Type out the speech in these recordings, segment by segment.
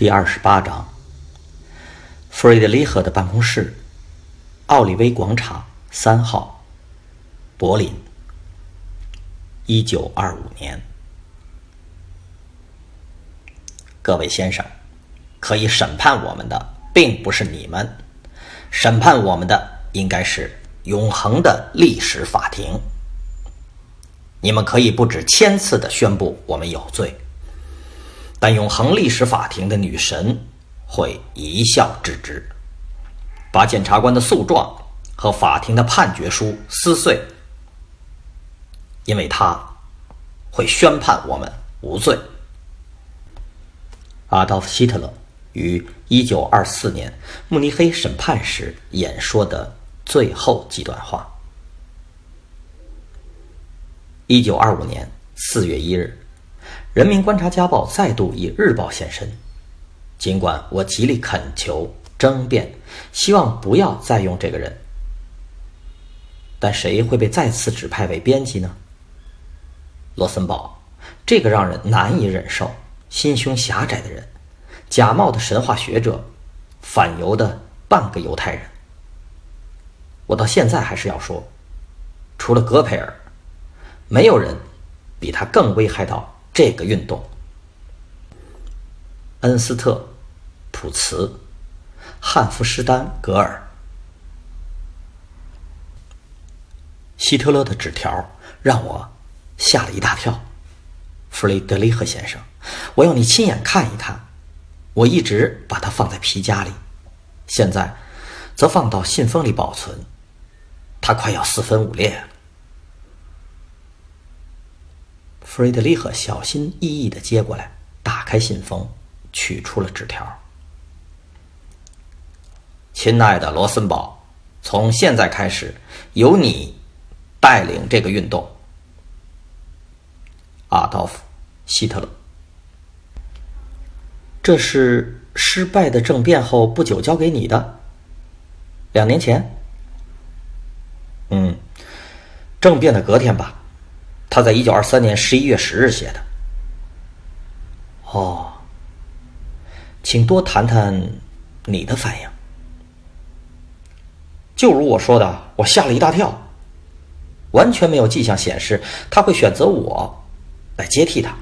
第二十八章，弗瑞德里赫的办公室，奥利威广场三号，柏林，一九二五年。各位先生，可以审判我们的，并不是你们，审判我们的应该是永恒的历史法庭。你们可以不止千次的宣布我们有罪。但永恒历史法庭的女神会一笑置之，把检察官的诉状和法庭的判决书撕碎，因为他会宣判我们无罪。阿道夫·希特勒于一九二四年慕尼黑审判时演说的最后几段话。一九二五年四月一日。《人民观察家报》再度以日报现身，尽管我极力恳求争辩，希望不要再用这个人，但谁会被再次指派为编辑呢？罗森堡，这个让人难以忍受、心胸狭窄的人，假冒的神话学者，反犹的半个犹太人。我到现在还是要说，除了戈培尔，没有人比他更危害到。这个运动，恩斯特、普茨、汉弗施丹格尔、希特勒的纸条让我吓了一大跳。弗雷德里赫先生，我要你亲眼看一看。我一直把它放在皮夹里，现在则放到信封里保存。它快要四分五裂了。弗瑞德里赫小心翼翼的接过来，打开信封，取出了纸条。亲爱的罗森堡，从现在开始，由你带领这个运动。阿道夫·希特勒。这是失败的政变后不久交给你的。两年前。嗯，政变的隔天吧。他在一九二三年十一月十日写的。哦，请多谈谈你的反应。就如我说的，我吓了一大跳，完全没有迹象显示他会选择我来接替他。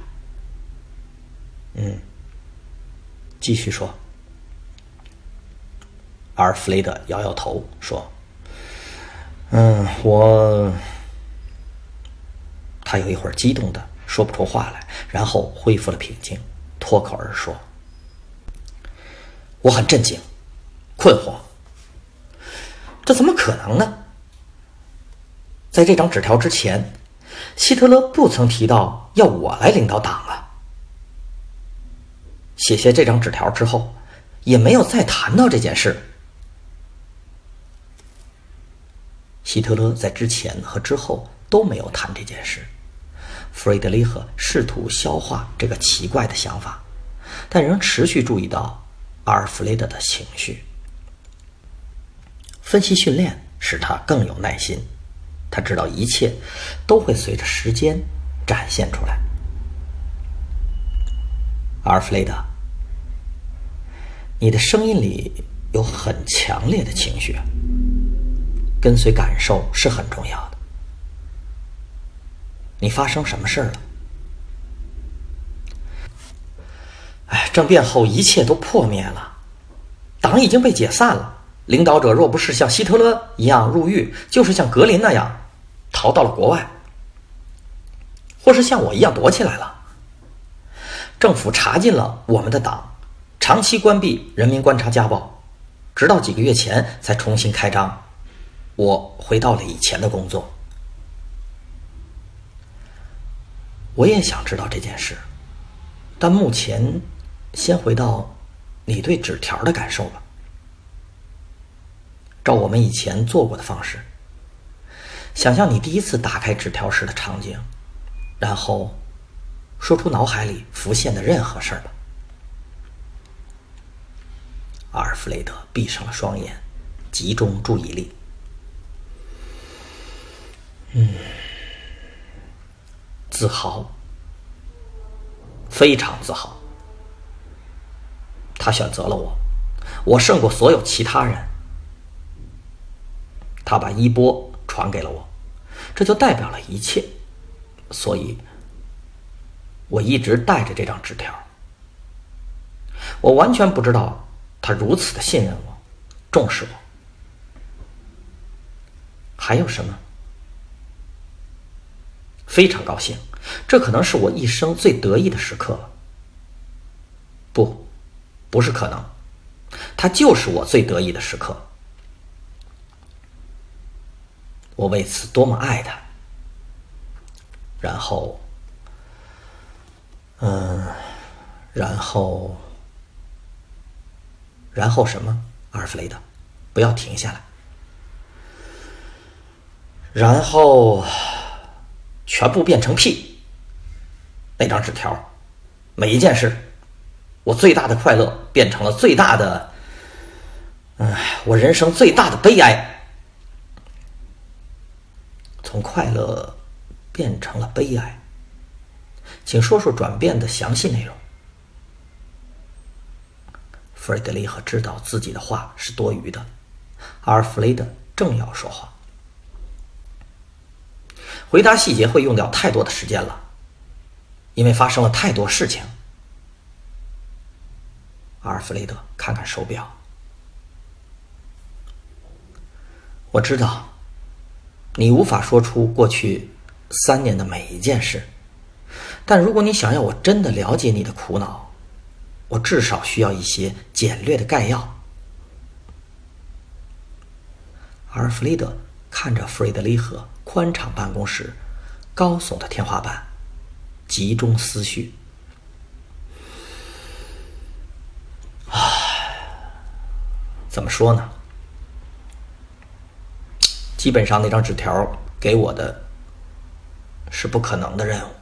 嗯，继续说。阿尔弗雷德摇摇头说：“嗯，我。”他有一会儿激动的说不出话来，然后恢复了平静，脱口而说：“我很震惊，困惑。这怎么可能呢？在这张纸条之前，希特勒不曾提到要我来领导党啊。写下这张纸条之后，也没有再谈到这件事。希特勒在之前和之后都没有谈这件事。”弗瑞德里赫试图消化这个奇怪的想法，但仍持续注意到阿尔弗雷德的情绪。分析训练使他更有耐心，他知道一切都会随着时间展现出来。阿尔弗雷德，你的声音里有很强烈的情绪，跟随感受是很重要的。你发生什么事儿了？哎，政变后一切都破灭了，党已经被解散了。领导者若不是像希特勒一样入狱，就是像格林那样逃到了国外，或是像我一样躲起来了。政府查禁了我们的党，长期关闭《人民观察家报》，直到几个月前才重新开张。我回到了以前的工作。我也想知道这件事，但目前，先回到你对纸条的感受吧。照我们以前做过的方式，想象你第一次打开纸条时的场景，然后说出脑海里浮现的任何事儿吧。阿尔弗雷德闭上了双眼，集中注意力。嗯，自豪，非常自豪。他选择了我，我胜过所有其他人。他把衣钵传给了我，这就代表了一切。所以，我一直带着这张纸条。我完全不知道他如此的信任我，重视我。还有什么？非常高兴，这可能是我一生最得意的时刻。不，不是可能，它就是我最得意的时刻。我为此多么爱他。然后，嗯，然后，然后什么？阿尔弗雷德，不要停下来。然后。全部变成屁。那张纸条，每一件事，我最大的快乐变成了最大的，唉，我人生最大的悲哀。从快乐变成了悲哀，请说说转变的详细内容。弗雷德里赫知道自己的话是多余的，阿尔弗雷德正要说话。回答细节会用掉太多的时间了，因为发生了太多事情。阿尔弗雷德，看看手表。我知道，你无法说出过去三年的每一件事，但如果你想要我真的了解你的苦恼，我至少需要一些简略的概要。阿尔弗雷德看着弗瑞德里赫。宽敞办公室，高耸的天花板，集中思绪。唉，怎么说呢？基本上那张纸条给我的是不可能的任务。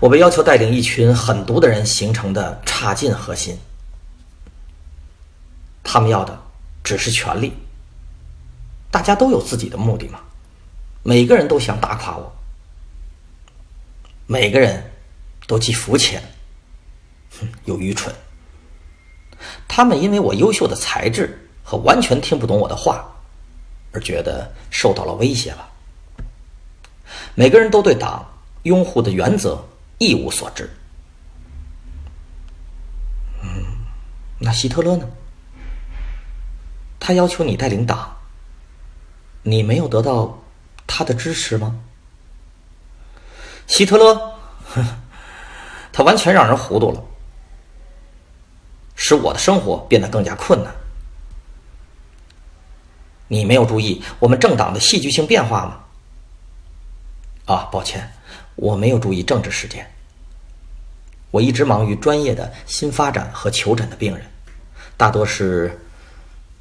我被要求带领一群狠毒的人形成的差劲核心，他们要的只是权力。大家都有自己的目的嘛。每个人都想打垮我，每个人都既肤浅，哼，又愚蠢。他们因为我优秀的才智和完全听不懂我的话，而觉得受到了威胁了。每个人都对党拥护的原则一无所知。嗯，那希特勒呢？他要求你带领党，你没有得到。他的支持吗？希特勒，他完全让人糊涂了，使我的生活变得更加困难。你没有注意我们政党的戏剧性变化吗？啊，抱歉，我没有注意政治事件。我一直忙于专业的新发展和求诊的病人，大多是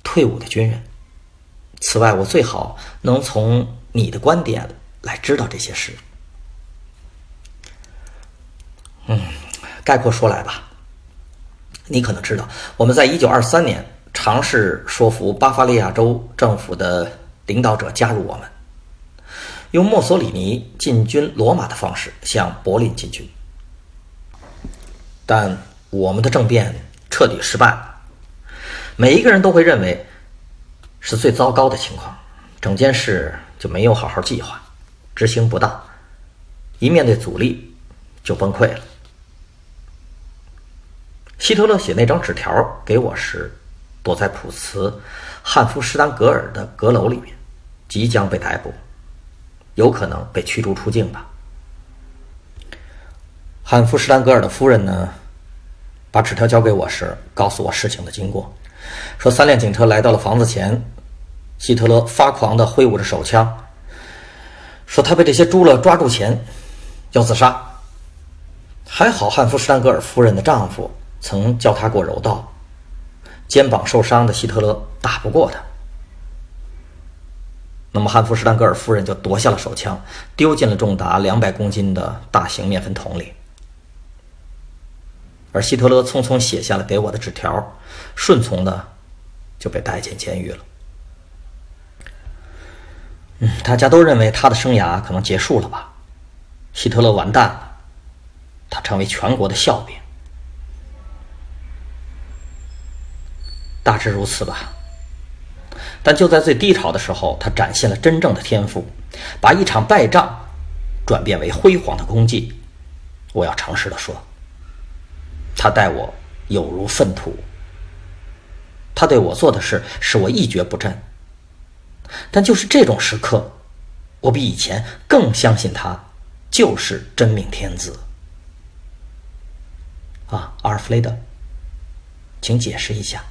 退伍的军人。此外，我最好能从。你的观点来知道这些事。嗯，概括说来吧，你可能知道，我们在一九二三年尝试说服巴伐利亚州政府的领导者加入我们，用墨索里尼进军罗马的方式向柏林进军，但我们的政变彻底失败了，每一个人都会认为是最糟糕的情况，整件事。就没有好好计划，执行不当，一面对阻力就崩溃了。希特勒写那张纸条给我时，躲在普茨汉夫施丹格尔的阁楼里面，即将被逮捕，有可能被驱逐出境吧。汉夫施丹格尔的夫人呢，把纸条交给我时，告诉我事情的经过，说三辆警车来到了房子前。希特勒发狂地挥舞着手枪，说：“他被这些猪了抓住前，要自杀。还好汉弗施坦格尔夫人的丈夫曾教他过柔道，肩膀受伤的希特勒打不过他。那么汉弗施坦格尔夫人就夺下了手枪，丢进了重达两百公斤的大型面粉桶里。而希特勒匆匆写下了给我的纸条，顺从的就被带进监狱了。大家都认为他的生涯可能结束了吧？希特勒完蛋了，他成为全国的笑柄。大致如此吧。但就在最低潮的时候，他展现了真正的天赋，把一场败仗转变为辉煌的功绩。我要诚实的说。他待我有如粪土，他对我做的事使我一蹶不振。但就是这种时刻，我比以前更相信他就是真命天子。啊，阿尔弗雷德，请解释一下，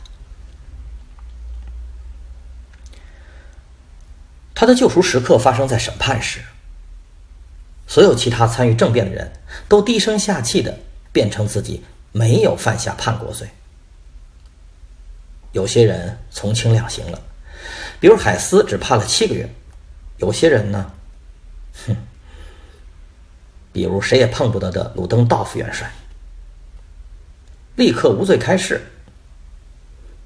他的救赎时刻发生在审判时，所有其他参与政变的人都低声下气的辩称自己。没有犯下叛国罪，有些人从轻量刑了，比如海斯只判了七个月，有些人呢，哼，比如谁也碰不得的鲁登道夫元帅，立刻无罪开释。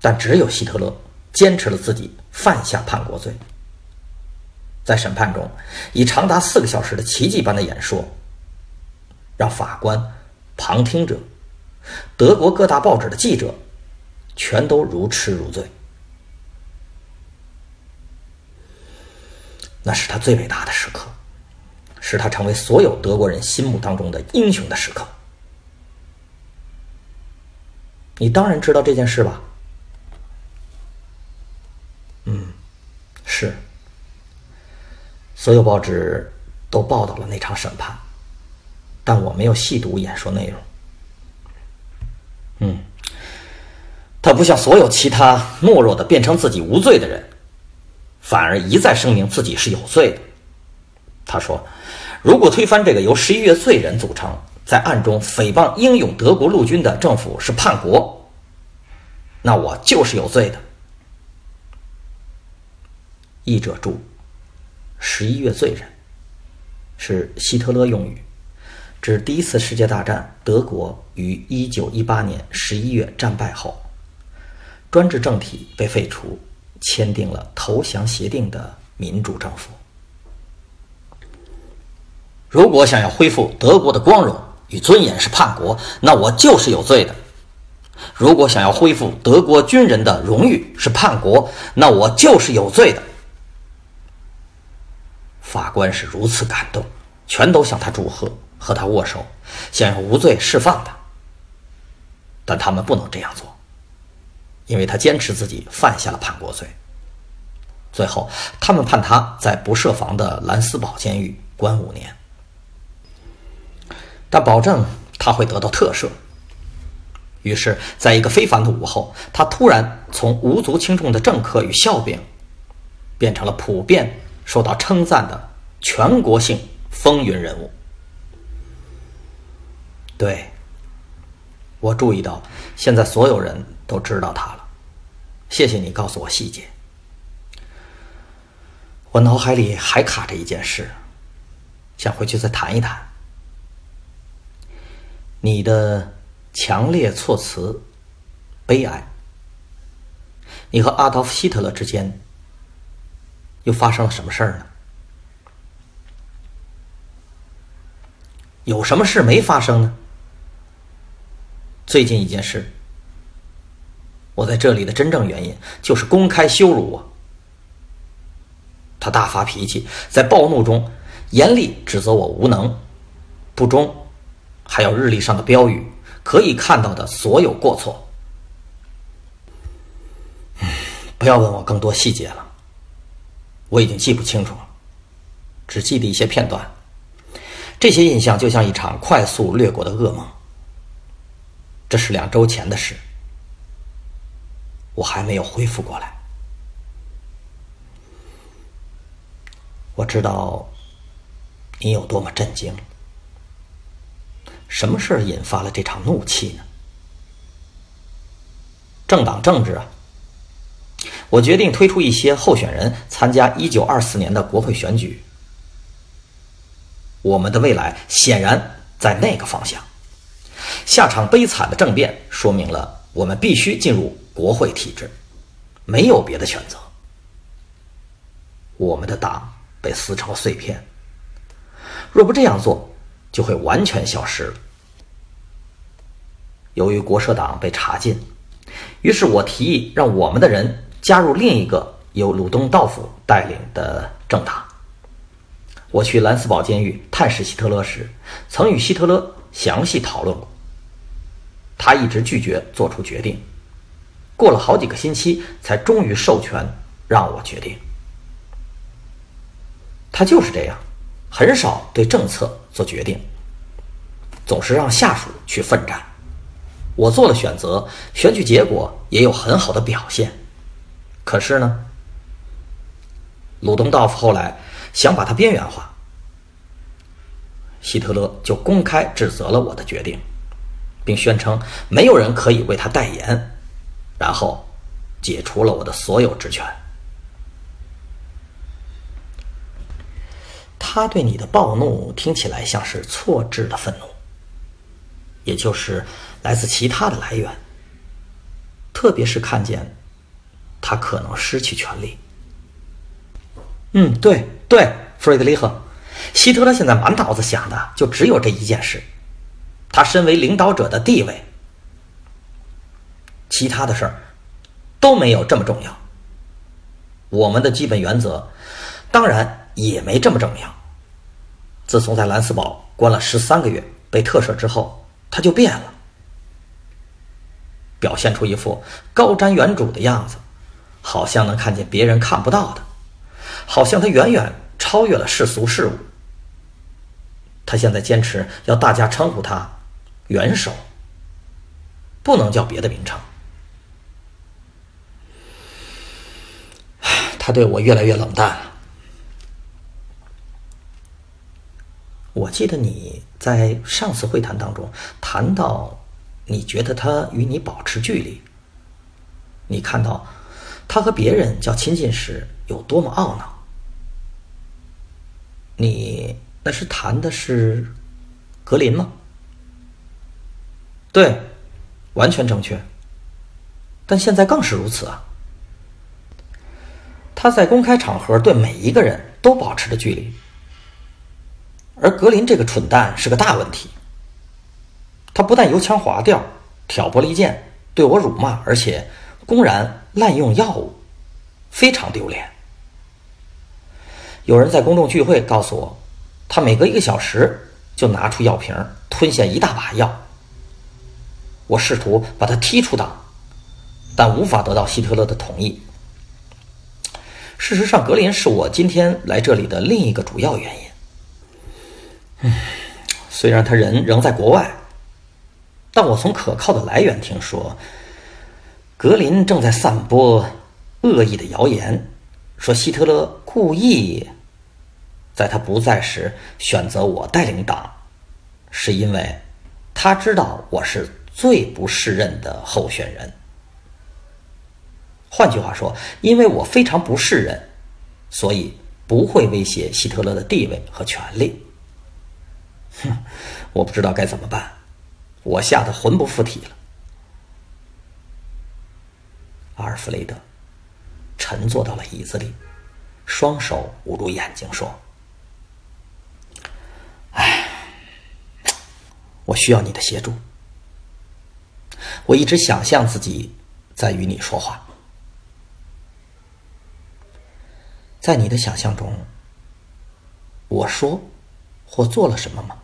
但只有希特勒坚持了自己犯下叛国罪，在审判中以长达四个小时的奇迹般的演说，让法官、旁听者。德国各大报纸的记者全都如痴如醉，那是他最伟大的时刻，使他成为所有德国人心目当中的英雄的时刻。你当然知道这件事吧？嗯，是。所有报纸都报道了那场审判，但我没有细读演说内容。嗯，他不像所有其他懦弱的辩称自己无罪的人，反而一再声明自己是有罪的。他说：“如果推翻这个由十一月罪人组成、在暗中诽谤英勇德国陆军的政府是叛国，那我就是有罪的。”译者注：“十一月罪人”是希特勒用语。指第一次世界大战，德国于一九一八年十一月战败后，专制政体被废除，签订了投降协定的民主政府。如果想要恢复德国的光荣与尊严是叛国，那我就是有罪的；如果想要恢复德国军人的荣誉是叛国，那我就是有罪的。法官是如此感动，全都向他祝贺。和他握手，想要无罪释放他，但他们不能这样做，因为他坚持自己犯下了叛国罪。最后，他们判他在不设防的兰斯堡监狱关五年，但保证他会得到特赦。于是，在一个非凡的午后，他突然从无足轻重的政客与笑柄，变成了普遍受到称赞的全国性风云人物。对，我注意到，现在所有人都知道他了。谢谢你告诉我细节。我脑海里还卡着一件事，想回去再谈一谈。你的强烈措辞，悲哀。你和阿道夫·希特勒之间又发生了什么事儿呢？有什么事没发生呢？最近一件事，我在这里的真正原因就是公开羞辱我。他大发脾气，在暴怒中严厉指责我无能、不忠，还有日历上的标语可以看到的所有过错。不要问我更多细节了，我已经记不清楚了，只记得一些片段。这些印象就像一场快速掠过的噩梦。这是两周前的事，我还没有恢复过来。我知道你有多么震惊，什么事引发了这场怒气呢？政党政治啊！我决定推出一些候选人参加一九二四年的国会选举。我们的未来显然在那个方向。下场悲惨的政变说明了我们必须进入国会体制，没有别的选择。我们的党被撕成了碎片，若不这样做，就会完全消失了。由于国社党被查禁，于是我提议让我们的人加入另一个由鲁东道夫带领的政党。我去兰斯堡监狱探视希特勒时，曾与希特勒详细讨论过。他一直拒绝做出决定，过了好几个星期，才终于授权让我决定。他就是这样，很少对政策做决定，总是让下属去奋战。我做了选择，选举结果也有很好的表现。可是呢，鲁东道夫后来想把他边缘化，希特勒就公开指责了我的决定，并宣称没有人可以为他代言，然后解除了我的所有职权。他对你的暴怒听起来像是错置的愤怒，也就是来自其他的来源。特别是看见他可能失去权力。嗯，对对，弗瑞德里赫，希特勒现在满脑子想的就只有这一件事。他身为领导者的地位，其他的事儿都没有这么重要。我们的基本原则，当然也没这么重要。自从在兰斯堡关了十三个月，被特赦之后，他就变了，表现出一副高瞻远瞩的样子，好像能看见别人看不到的，好像他远远超越了世俗事物。他现在坚持要大家称呼他“元首”，不能叫别的名称。他对我越来越冷淡了。我记得你在上次会谈当中谈到，你觉得他与你保持距离。你看到他和别人较亲近时有多么懊恼。你那是谈的是格林吗？对，完全正确。但现在更是如此啊。他在公开场合对每一个人都保持着距离。而格林这个蠢蛋是个大问题。他不但油腔滑调、挑拨离间，对我辱骂，而且公然滥用药物，非常丢脸。有人在公众聚会告诉我，他每隔一个小时就拿出药瓶吞下一大把药。我试图把他踢出党，但无法得到希特勒的同意。事实上，格林是我今天来这里的另一个主要原因。虽然他人仍在国外，但我从可靠的来源听说，格林正在散播恶意的谣言，说希特勒故意在他不在时选择我带领党，是因为他知道我是最不适任的候选人。换句话说，因为我非常不是人，所以不会威胁希特勒的地位和权力。哼，我不知道该怎么办，我吓得魂不附体了。阿尔弗雷德沉坐到了椅子里，双手捂住眼睛说：“哎，我需要你的协助。我一直想象自己在与你说话，在你的想象中，我说或做了什么吗？”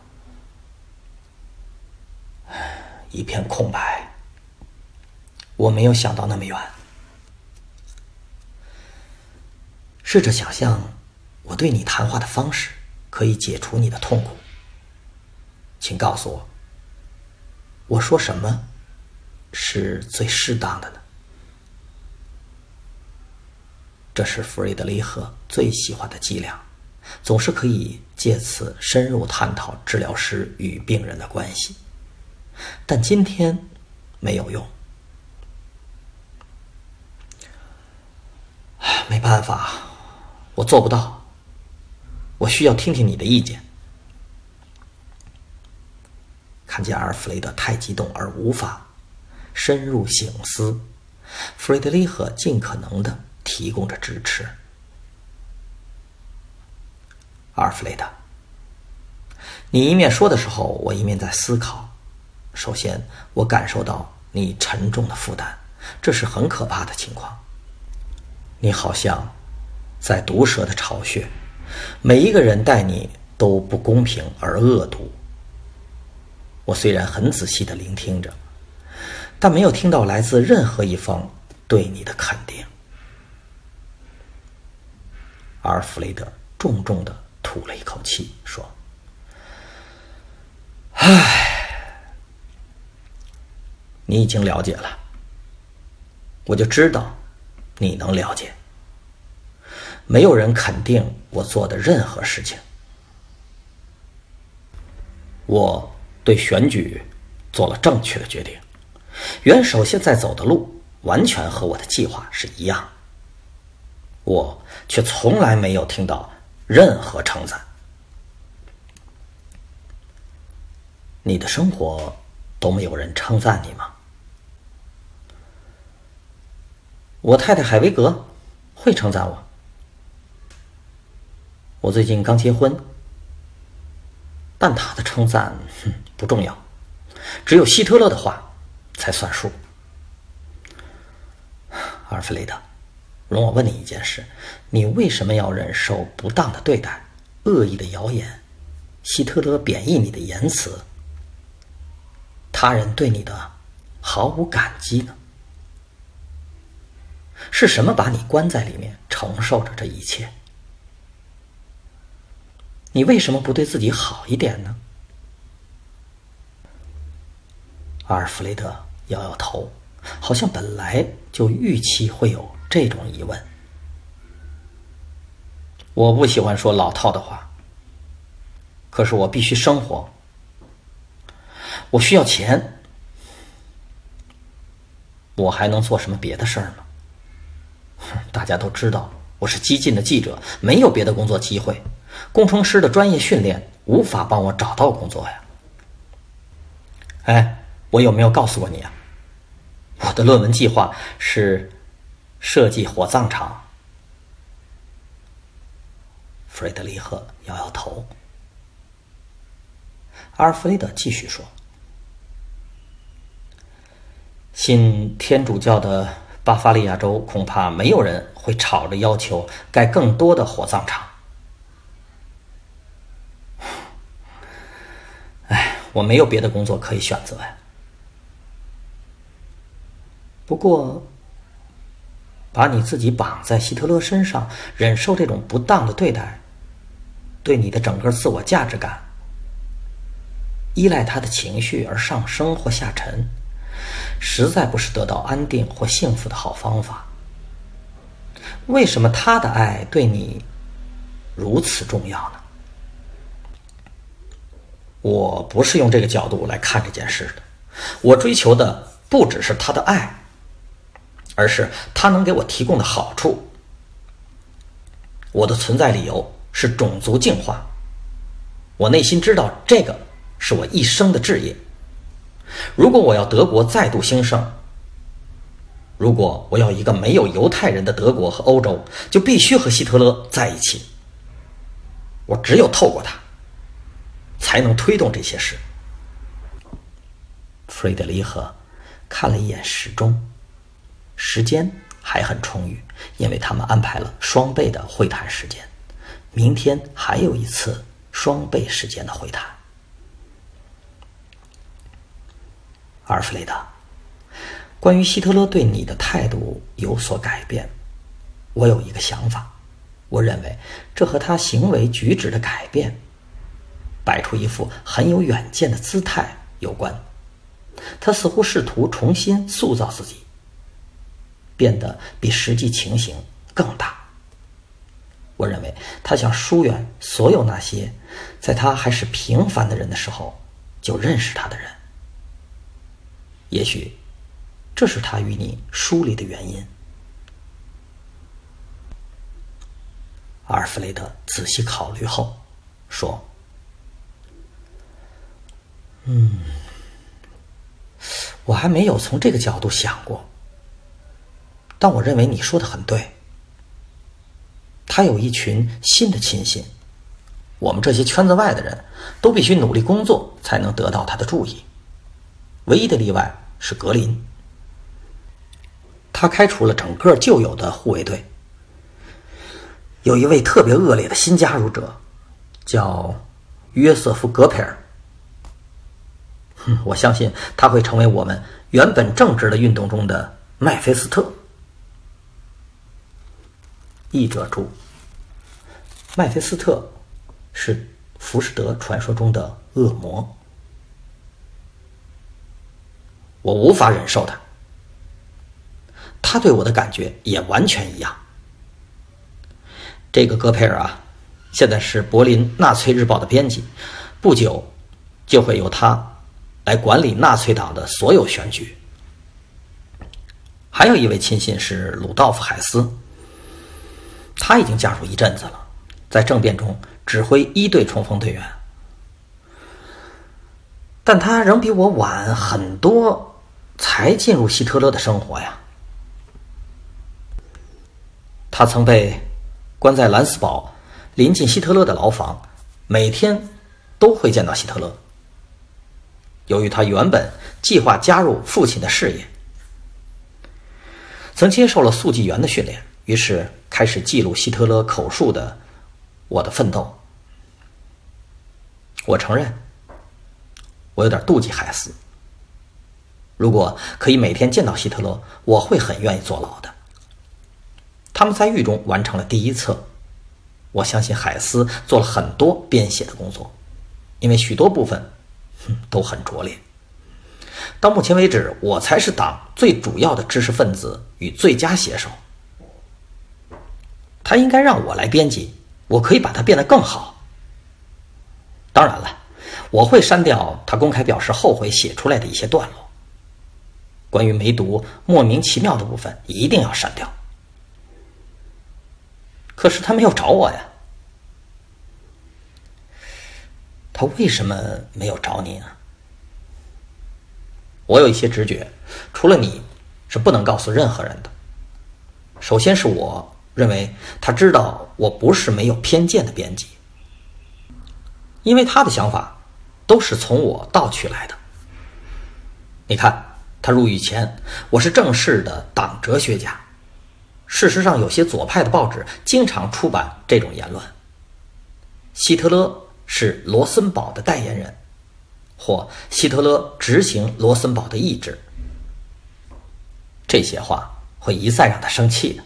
一片空白。我没有想到那么远。试着想象，我对你谈话的方式可以解除你的痛苦。请告诉我，我说什么是最适当的呢？这是弗瑞德里赫最喜欢的伎俩。总是可以借此深入探讨治疗师与病人的关系，但今天没有用。没办法，我做不到。我需要听听你的意见。看见阿尔弗雷德太激动而无法深入醒思，弗雷德里赫尽可能的提供着支持。阿尔弗雷德，你一面说的时候，我一面在思考。首先，我感受到你沉重的负担，这是很可怕的情况。你好像在毒蛇的巢穴，每一个人待你都不公平而恶毒。我虽然很仔细的聆听着，但没有听到来自任何一方对你的肯定。阿尔弗雷德重重的吐了一口气，说：“唉，你已经了解了，我就知道你能了解。没有人肯定我做的任何事情，我。”对选举做了正确的决定，元首现在走的路完全和我的计划是一样，我却从来没有听到任何称赞。你的生活都没有人称赞你吗？我太太海维格会称赞我。我最近刚结婚。但他的称赞，哼，不重要，只有希特勒的话才算数。阿尔弗雷德，容我问你一件事：你为什么要忍受不当的对待、恶意的谣言、希特勒贬义你的言辞、他人对你的毫无感激呢？是什么把你关在里面，承受着这一切？你为什么不对自己好一点呢？阿尔弗雷德摇摇头，好像本来就预期会有这种疑问。我不喜欢说老套的话，可是我必须生活，我需要钱，我还能做什么别的事儿吗？大家都知道我是激进的记者，没有别的工作机会。工程师的专业训练无法帮我找到工作呀。哎，我有没有告诉过你啊？我的论文计划是设计火葬场。弗雷德里赫摇摇头。阿尔弗雷德继续说：“信天主教的巴伐利亚州恐怕没有人会吵着要求盖更多的火葬场。”哎我没有别的工作可以选择呀。不过，把你自己绑在希特勒身上，忍受这种不当的对待，对你的整个自我价值感，依赖他的情绪而上升或下沉，实在不是得到安定或幸福的好方法。为什么他的爱对你如此重要呢？我不是用这个角度来看这件事的，我追求的不只是他的爱，而是他能给我提供的好处。我的存在理由是种族净化，我内心知道这个是我一生的志业。如果我要德国再度兴盛，如果我要一个没有犹太人的德国和欧洲，就必须和希特勒在一起。我只有透过他。才能推动这些事。弗雷德里赫看了一眼时钟，时间还很充裕，因为他们安排了双倍的会谈时间，明天还有一次双倍时间的会谈。阿尔弗雷德，关于希特勒对你的态度有所改变，我有一个想法，我认为这和他行为举止的改变。摆出一副很有远见的姿态有关，他似乎试图重新塑造自己，变得比实际情形更大。我认为他想疏远所有那些在他还是平凡的人的时候就认识他的人。也许，这是他与你疏离的原因。阿尔弗雷德仔细考虑后说：“嗯，我还没有从这个角度想过，但我认为你说的很对。他有一群新的亲信，我们这些圈子外的人都必须努力工作才能得到他的注意。唯一的例外。”是格林，他开除了整个旧有的护卫队。有一位特别恶劣的新加入者，叫约瑟夫·格佩尔。我相信他会成为我们原本正直的运动中的麦菲斯特。译者注：麦菲斯特是浮士德传说中的恶魔。我无法忍受他，他对我的感觉也完全一样。这个戈培尔啊，现在是柏林纳粹日报的编辑，不久就会由他来管理纳粹党的所有选举。还有一位亲信是鲁道夫·海斯，他已经加入一阵子了，在政变中指挥一队冲锋队员，但他仍比我晚很多。才进入希特勒的生活呀。他曾被关在兰斯堡，临近希特勒的牢房，每天都会见到希特勒。由于他原本计划加入父亲的事业，曾接受了速记员的训练，于是开始记录希特勒口述的《我的奋斗》。我承认，我有点妒忌海斯。如果可以每天见到希特勒，我会很愿意坐牢的。他们在狱中完成了第一册，我相信海斯做了很多编写的工作，因为许多部分都很拙劣。到目前为止，我才是党最主要的知识分子与最佳写手。他应该让我来编辑，我可以把它变得更好。当然了，我会删掉他公开表示后悔写出来的一些段落。关于梅毒莫名其妙的部分一定要删掉。可是他没有找我呀，他为什么没有找你呢？我有一些直觉，除了你，是不能告诉任何人的。首先是我认为他知道我不是没有偏见的编辑，因为他的想法都是从我盗取来的。你看。他入狱前，我是正式的党哲学家。事实上，有些左派的报纸经常出版这种言论。希特勒是罗森堡的代言人，或希特勒执行罗森堡的意志。这些话会一再让他生气的。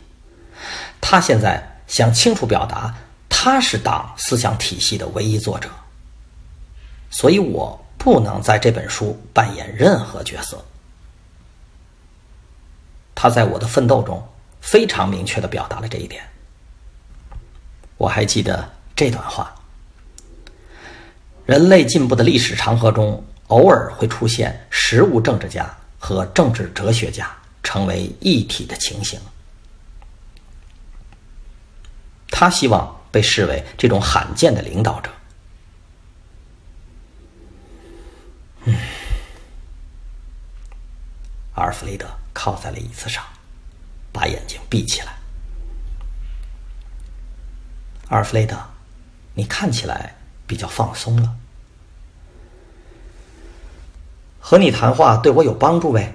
他现在想清楚表达，他是党思想体系的唯一作者，所以我不能在这本书扮演任何角色。他在我的奋斗中非常明确的表达了这一点。我还记得这段话：人类进步的历史长河中，偶尔会出现实务政治家和政治哲学家成为一体的情形。他希望被视为这种罕见的领导者。嗯，阿尔弗雷德。靠在了椅子上，把眼睛闭起来。阿尔弗雷德，你看起来比较放松了。和你谈话对我有帮助呗？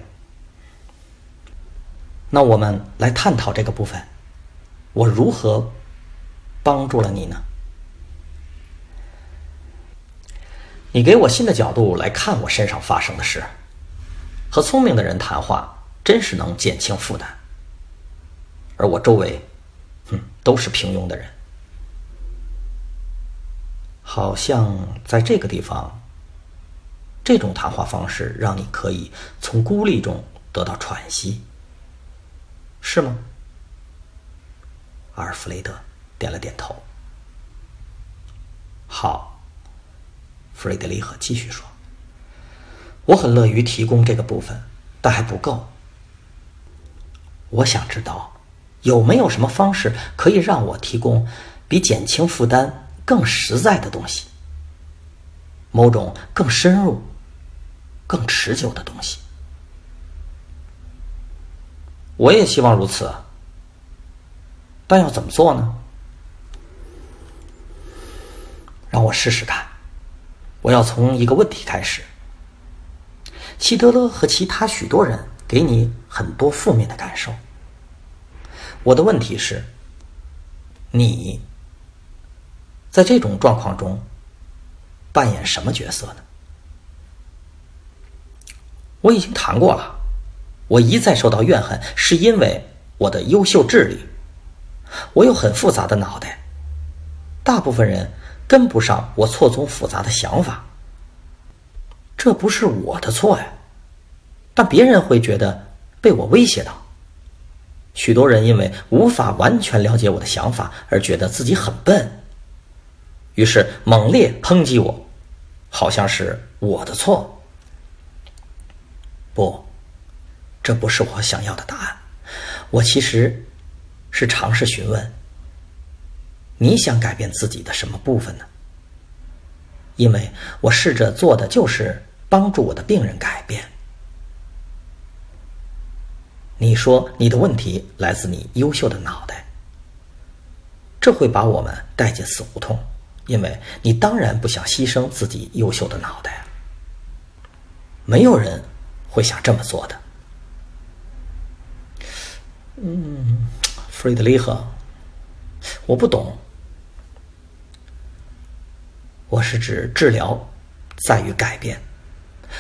那我们来探讨这个部分，我如何帮助了你呢？你给我新的角度来看我身上发生的事。和聪明的人谈话。真是能减轻负担，而我周围，哼，都是平庸的人。好像在这个地方，这种谈话方式让你可以从孤立中得到喘息，是吗？阿尔弗雷德点了点头。好，弗瑞德里赫继续说：“我很乐于提供这个部分，但还不够。我想知道，有没有什么方式可以让我提供比减轻负担更实在的东西，某种更深入、更持久的东西？我也希望如此。”但要怎么做呢？让我试试看。我要从一个问题开始。希特勒和其他许多人给你很多负面的感受。我的问题是：你在这种状况中扮演什么角色呢？我已经谈过了。我一再受到怨恨，是因为我的优秀智力。我有很复杂的脑袋，大部分人跟不上我错综复杂的想法。这不是我的错呀，但别人会觉得被我威胁到。许多人因为无法完全了解我的想法而觉得自己很笨，于是猛烈抨击我，好像是我的错。不，这不是我想要的答案。我其实。是尝试询问：你想改变自己的什么部分呢？因为我试着做的就是帮助我的病人改变。你说你的问题来自你优秀的脑袋，这会把我们带进死胡同，因为你当然不想牺牲自己优秀的脑袋。没有人会想这么做的。嗯。弗瑞德里赫，我不懂。我是指治疗在于改变。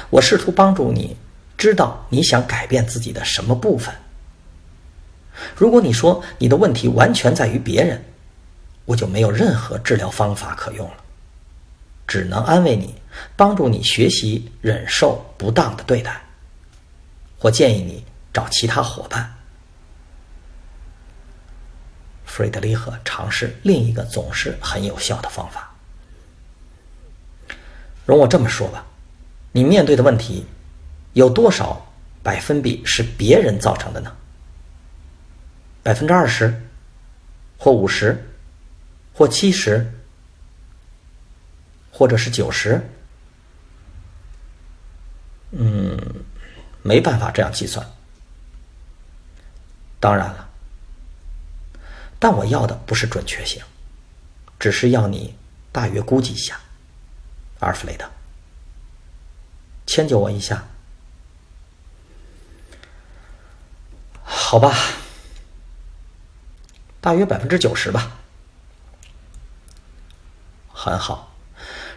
我试图帮助你知道你想改变自己的什么部分。如果你说你的问题完全在于别人，我就没有任何治疗方法可用了，只能安慰你，帮助你学习忍受不当的对待，或建议你找其他伙伴。弗瑞德里赫尝试另一个总是很有效的方法。容我这么说吧，你面对的问题有多少百分比是别人造成的呢？百分之二十，或五十，或七十，或者是九十？嗯，没办法这样计算。当然了。但我要的不是准确性，只是要你大约估计一下，阿尔弗雷德，迁就我一下，好吧，大约百分之九十吧，很好，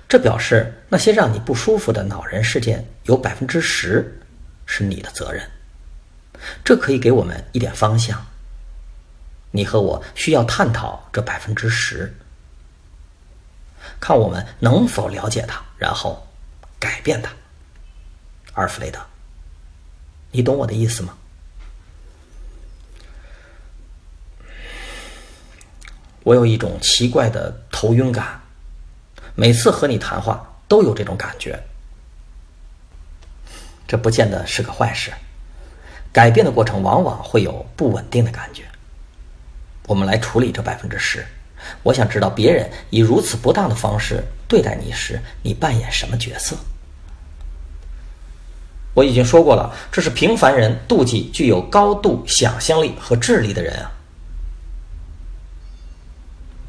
这表示那些让你不舒服的恼人事件有百分之十是你的责任，这可以给我们一点方向。你和我需要探讨这百分之十，看我们能否了解它，然后改变它。阿尔弗雷德，你懂我的意思吗？我有一种奇怪的头晕感，每次和你谈话都有这种感觉。这不见得是个坏事，改变的过程往往会有不稳定的感觉。我们来处理这百分之十。我想知道别人以如此不当的方式对待你时，你扮演什么角色？我已经说过了，这是平凡人妒忌具有高度想象力和智力的人啊。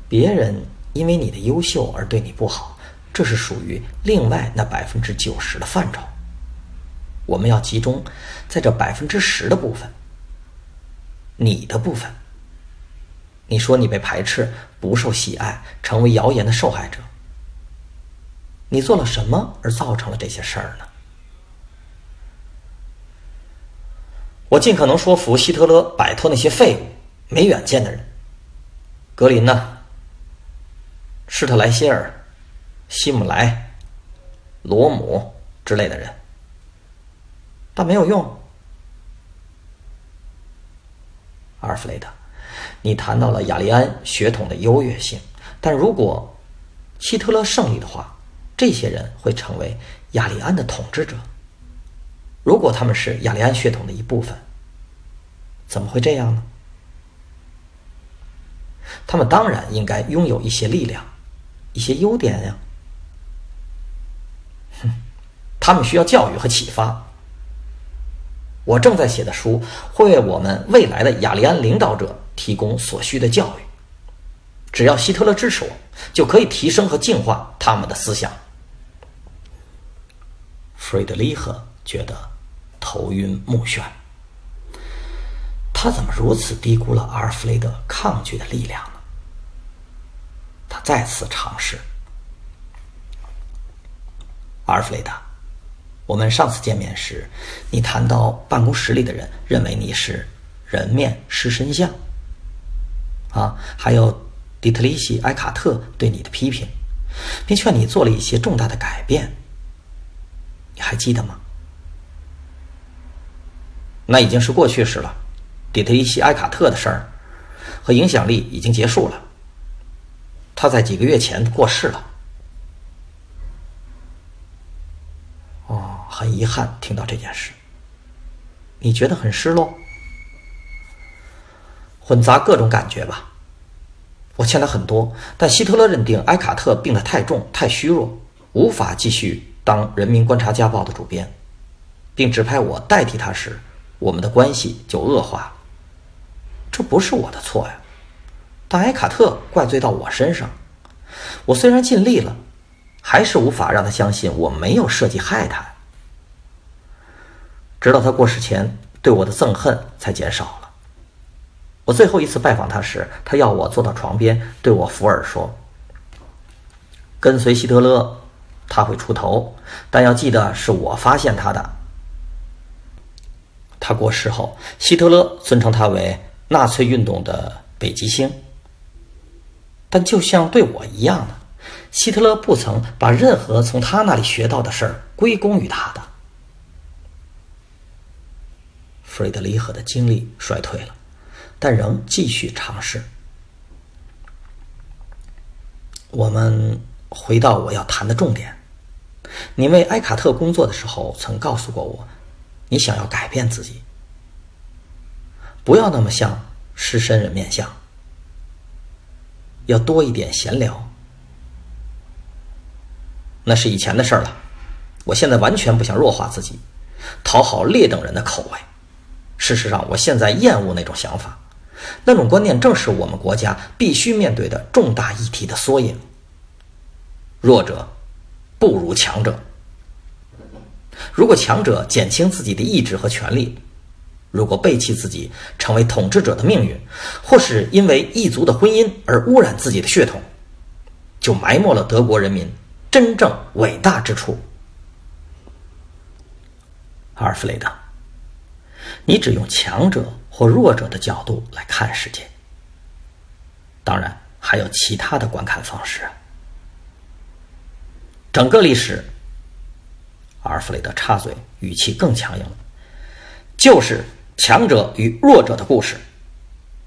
别人因为你的优秀而对你不好，这是属于另外那百分之九十的范畴。我们要集中在这百分之十的部分，你的部分。你说你被排斥，不受喜爱，成为谣言的受害者。你做了什么而造成了这些事儿呢？我尽可能说服希特勒摆脱那些废物、没远见的人，格林呢？施特莱希尔、希姆莱、罗姆之类的人，但没有用。阿尔弗雷德。你谈到了雅利安血统的优越性，但如果希特勒胜利的话，这些人会成为雅利安的统治者。如果他们是雅利安血统的一部分，怎么会这样呢？他们当然应该拥有一些力量，一些优点呀。哼，他们需要教育和启发。我正在写的书会为我们未来的雅利安领导者提供所需的教育。只要希特勒支持我，就可以提升和净化他们的思想。弗瑞德里赫觉得头晕目眩。他怎么如此低估了阿尔弗雷德抗拒的力量呢？他再次尝试。阿尔弗雷德。我们上次见面时，你谈到办公室里的人认为你是人面狮身像，啊，还有迪特里希·埃卡特对你的批评，并劝你做了一些重大的改变。你还记得吗？那已经是过去式了。迪特里希·埃卡特的事儿和影响力已经结束了。他在几个月前过世了。哦很遗憾听到这件事，你觉得很失落，混杂各种感觉吧。我欠他很多，但希特勒认定埃卡特病得太重、太虚弱，无法继续当《人民观察家报》的主编，并指派我代替他时，我们的关系就恶化。这不是我的错呀，但埃卡特怪罪到我身上。我虽然尽力了，还是无法让他相信我没有设计害他。直到他过世前，对我的憎恨才减少了。我最后一次拜访他时，他要我坐到床边，对我附耳说：“跟随希特勒，他会出头，但要记得是我发现他的。”他过世后，希特勒尊称他为纳粹运动的北极星。但就像对我一样的，希特勒不曾把任何从他那里学到的事儿归功于他的。弗瑞德里赫的精力衰退了，但仍继续尝试。我们回到我要谈的重点：你为埃卡特工作的时候，曾告诉过我，你想要改变自己，不要那么像狮身人面像，要多一点闲聊。那是以前的事了，我现在完全不想弱化自己，讨好劣等人的口味。事实上，我现在厌恶那种想法，那种观念正是我们国家必须面对的重大议题的缩影。弱者不如强者。如果强者减轻自己的意志和权利，如果背弃自己成为统治者的命运，或是因为异族的婚姻而污染自己的血统，就埋没了德国人民真正伟大之处。阿尔弗雷德。你只用强者或弱者的角度来看世界，当然还有其他的观看方式。整个历史，阿尔弗雷德插嘴，语气更强硬了，就是强者与弱者的故事。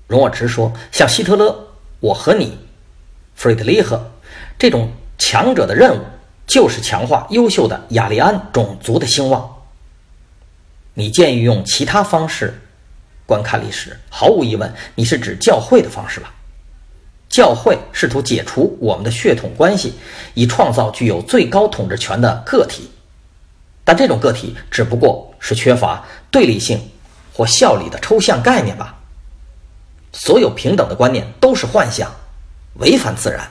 容我直说，像希特勒，我和你，弗瑞德里赫，这种强者的任务，就是强化优秀的雅利安种族的兴旺。你建议用其他方式观看历史，毫无疑问，你是指教会的方式吧？教会试图解除我们的血统关系，以创造具有最高统治权的个体，但这种个体只不过是缺乏对立性或效力的抽象概念吧？所有平等的观念都是幻想，违反自然。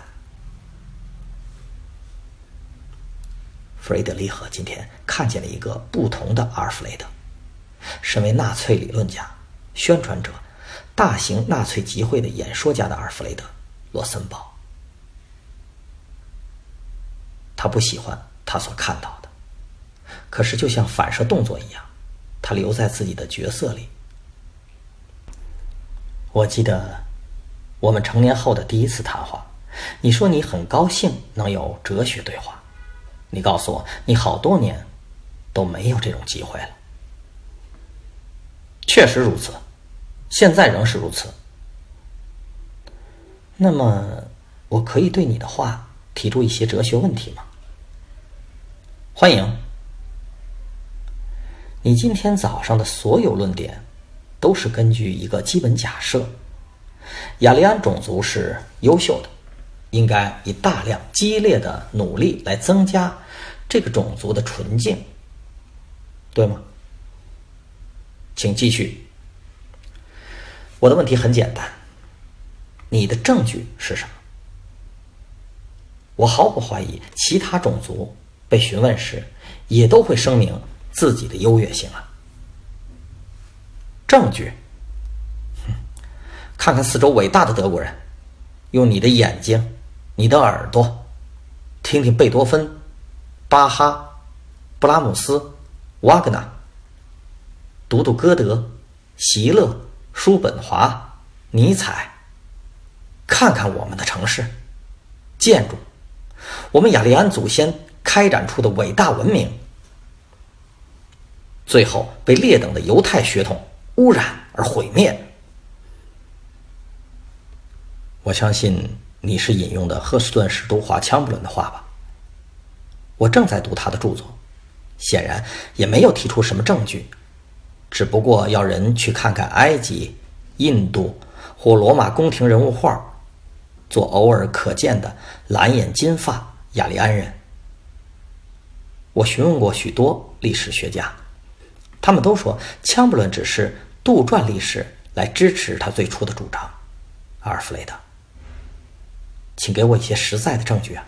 弗雷德里赫今天看见了一个不同的阿尔弗雷德。身为纳粹理论家、宣传者、大型纳粹集会的演说家的阿尔弗雷德·罗森堡，他不喜欢他所看到的，可是就像反射动作一样，他留在自己的角色里。我记得我们成年后的第一次谈话，你说你很高兴能有哲学对话，你告诉我你好多年都没有这种机会了。确实如此，现在仍是如此。那么，我可以对你的话提出一些哲学问题吗？欢迎。你今天早上的所有论点，都是根据一个基本假设：雅利安种族是优秀的，应该以大量激烈的努力来增加这个种族的纯净，对吗？请继续。我的问题很简单。你的证据是什么？我毫不怀疑，其他种族被询问时也都会声明自己的优越性啊。证据？看看四周伟大的德国人，用你的眼睛、你的耳朵，听听贝多芬、巴哈、布拉姆斯、瓦格纳，读读歌德、席勒、叔本华、尼采。看看我们的城市、建筑，我们雅利安祖先开展出的伟大文明，最后被劣等的犹太血统污染而毁灭。我相信你是引用的赫斯顿史都华枪布伦的话吧？我正在读他的著作，显然也没有提出什么证据，只不过要人去看看埃及、印度或罗马宫廷人物画。做偶尔可见的蓝眼金发雅利安人。我询问过许多历史学家，他们都说枪布伦只是杜撰历史来支持他最初的主张。阿尔弗雷德，请给我一些实在的证据啊，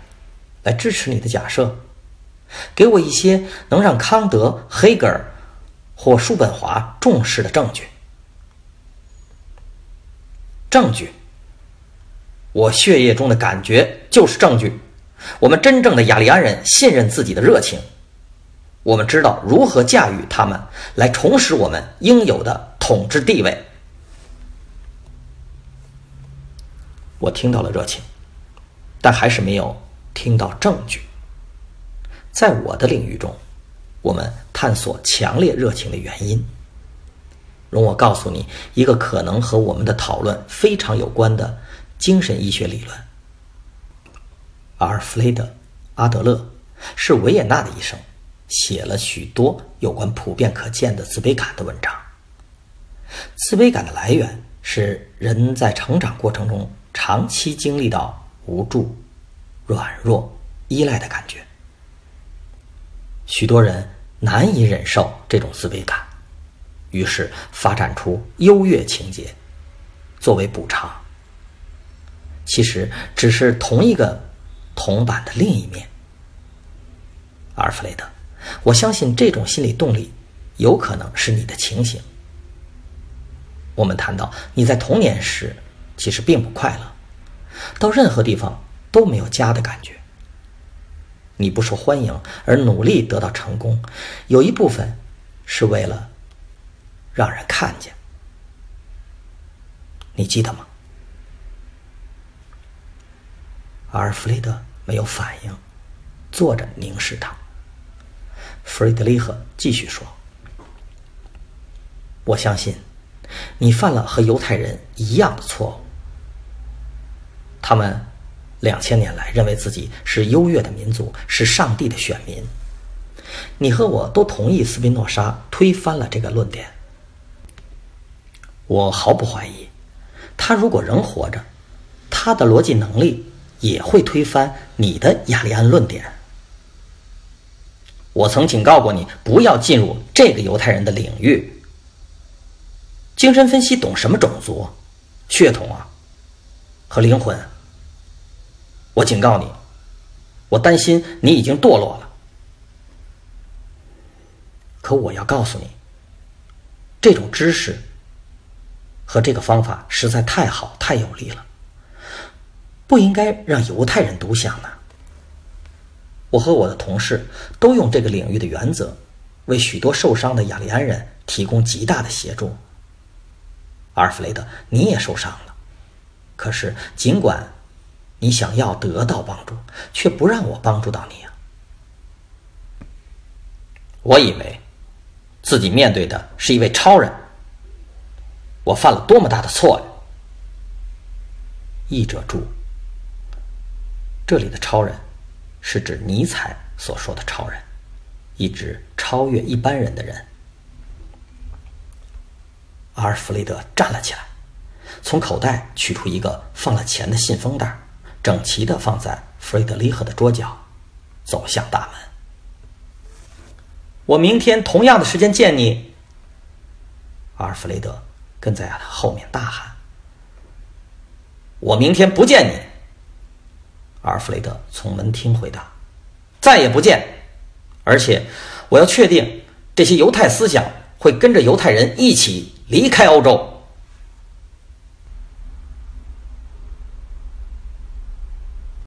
来支持你的假设。给我一些能让康德、黑格尔或叔本华重视的证据。证据。我血液中的感觉就是证据。我们真正的雅利安人信任自己的热情，我们知道如何驾驭他们来重拾我们应有的统治地位。我听到了热情，但还是没有听到证据。在我的领域中，我们探索强烈热情的原因。容我告诉你一个可能和我们的讨论非常有关的。精神医学理论。阿尔弗雷德·阿德勒是维也纳的医生，写了许多有关普遍可见的自卑感的文章。自卑感的来源是人在成长过程中长期经历到无助、软弱、依赖的感觉。许多人难以忍受这种自卑感，于是发展出优越情节作为补偿。其实只是同一个铜板的另一面，阿尔弗雷德，我相信这种心理动力有可能是你的情形。我们谈到你在童年时其实并不快乐，到任何地方都没有家的感觉，你不受欢迎而努力得到成功，有一部分是为了让人看见，你记得吗？阿尔弗雷德没有反应，坐着凝视他。弗雷德里赫继续说：“我相信，你犯了和犹太人一样的错误。他们两千年来认为自己是优越的民族，是上帝的选民。你和我都同意斯宾诺莎推翻了这个论点。我毫不怀疑，他如果仍活着，他的逻辑能力。”也会推翻你的雅利安论点。我曾警告过你，不要进入这个犹太人的领域。精神分析懂什么种族、血统啊，和灵魂？我警告你，我担心你已经堕落了。可我要告诉你，这种知识和这个方法实在太好、太有利了。不应该让犹太人独享呢。我和我的同事都用这个领域的原则，为许多受伤的雅利安人提供极大的协助。阿尔弗雷德，你也受伤了，可是尽管你想要得到帮助，却不让我帮助到你啊！我以为自己面对的是一位超人，我犯了多么大的错呀！译者注：这里的超人，是指尼采所说的超人，一直超越一般人的人。阿尔弗雷德站了起来，从口袋取出一个放了钱的信封袋，整齐地放在弗雷德里赫的桌角，走向大门。我明天同样的时间见你。阿尔弗雷德跟在后面大喊：“我明天不见你。”阿尔弗雷德从门厅回答：“再也不见，而且我要确定这些犹太思想会跟着犹太人一起离开欧洲。”